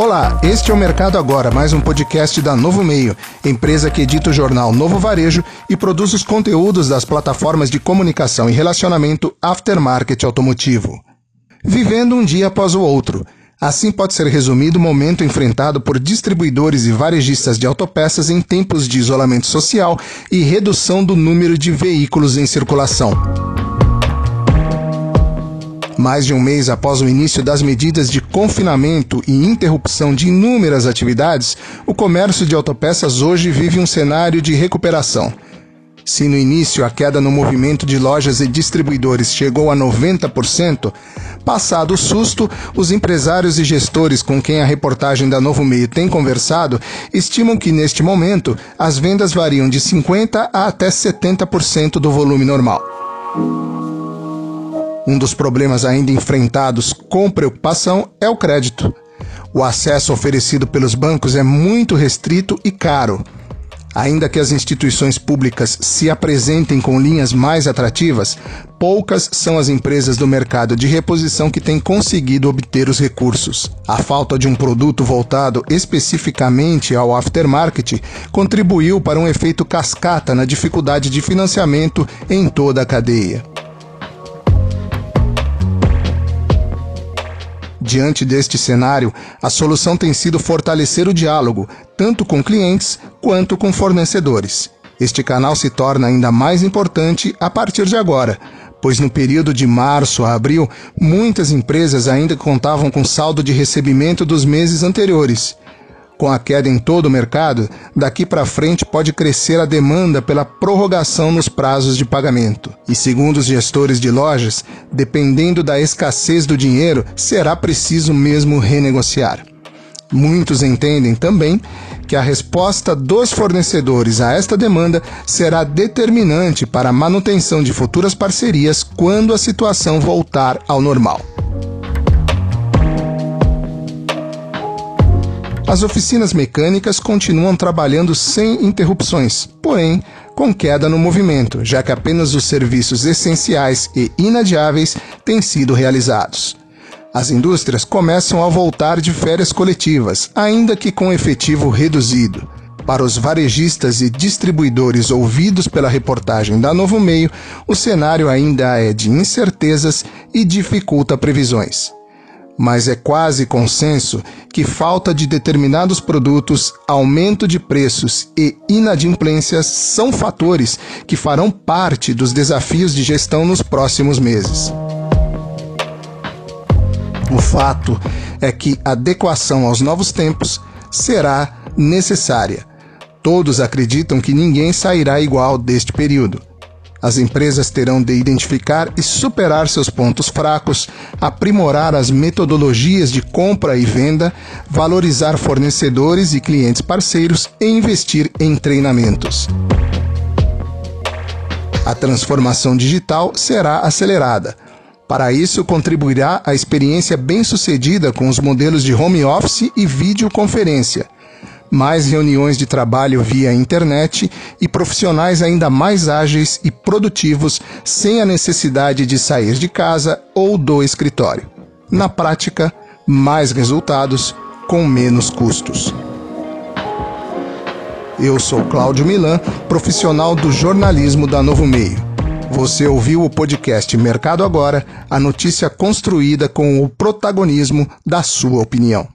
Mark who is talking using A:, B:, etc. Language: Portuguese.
A: Olá, este é o Mercado Agora, mais um podcast da Novo Meio, empresa que edita o jornal Novo Varejo e produz os conteúdos das plataformas de comunicação e relacionamento Aftermarket Automotivo. Vivendo um dia após o outro. Assim pode ser resumido o momento enfrentado por distribuidores e varejistas de autopeças em tempos de isolamento social e redução do número de veículos em circulação. Mais de um mês após o início das medidas de confinamento e interrupção de inúmeras atividades, o comércio de autopeças hoje vive um cenário de recuperação. Se no início a queda no movimento de lojas e distribuidores chegou a 90%, passado o susto, os empresários e gestores com quem a reportagem da Novo Meio tem conversado estimam que neste momento as vendas variam de 50% a até 70% do volume normal. Um dos problemas ainda enfrentados com preocupação é o crédito. O acesso oferecido pelos bancos é muito restrito e caro. Ainda que as instituições públicas se apresentem com linhas mais atrativas, poucas são as empresas do mercado de reposição que têm conseguido obter os recursos. A falta de um produto voltado especificamente ao aftermarket contribuiu para um efeito cascata na dificuldade de financiamento em toda a cadeia. Diante deste cenário, a solução tem sido fortalecer o diálogo, tanto com clientes quanto com fornecedores. Este canal se torna ainda mais importante a partir de agora, pois no período de março a abril, muitas empresas ainda contavam com saldo de recebimento dos meses anteriores com a queda em todo o mercado, daqui para frente pode crescer a demanda pela prorrogação nos prazos de pagamento. E segundo os gestores de lojas, dependendo da escassez do dinheiro, será preciso mesmo renegociar. Muitos entendem também que a resposta dos fornecedores a esta demanda será determinante para a manutenção de futuras parcerias quando a situação voltar ao normal. As oficinas mecânicas continuam trabalhando sem interrupções, porém com queda no movimento, já que apenas os serviços essenciais e inadiáveis têm sido realizados. As indústrias começam a voltar de férias coletivas, ainda que com efetivo reduzido. Para os varejistas e distribuidores ouvidos pela reportagem da Novo Meio, o cenário ainda é de incertezas e dificulta previsões mas é quase consenso que falta de determinados produtos, aumento de preços e inadimplências são fatores que farão parte dos desafios de gestão nos próximos meses. O fato é que adequação aos novos tempos será necessária. Todos acreditam que ninguém sairá igual deste período. As empresas terão de identificar e superar seus pontos fracos, aprimorar as metodologias de compra e venda, valorizar fornecedores e clientes parceiros e investir em treinamentos. A transformação digital será acelerada. Para isso, contribuirá a experiência bem-sucedida com os modelos de home office e videoconferência mais reuniões de trabalho via internet e profissionais ainda mais ágeis e produtivos sem a necessidade de sair de casa ou do escritório. Na prática, mais resultados com menos custos. Eu sou Cláudio Milan, profissional do jornalismo da Novo Meio. Você ouviu o podcast Mercado Agora, a notícia construída com o protagonismo da sua opinião.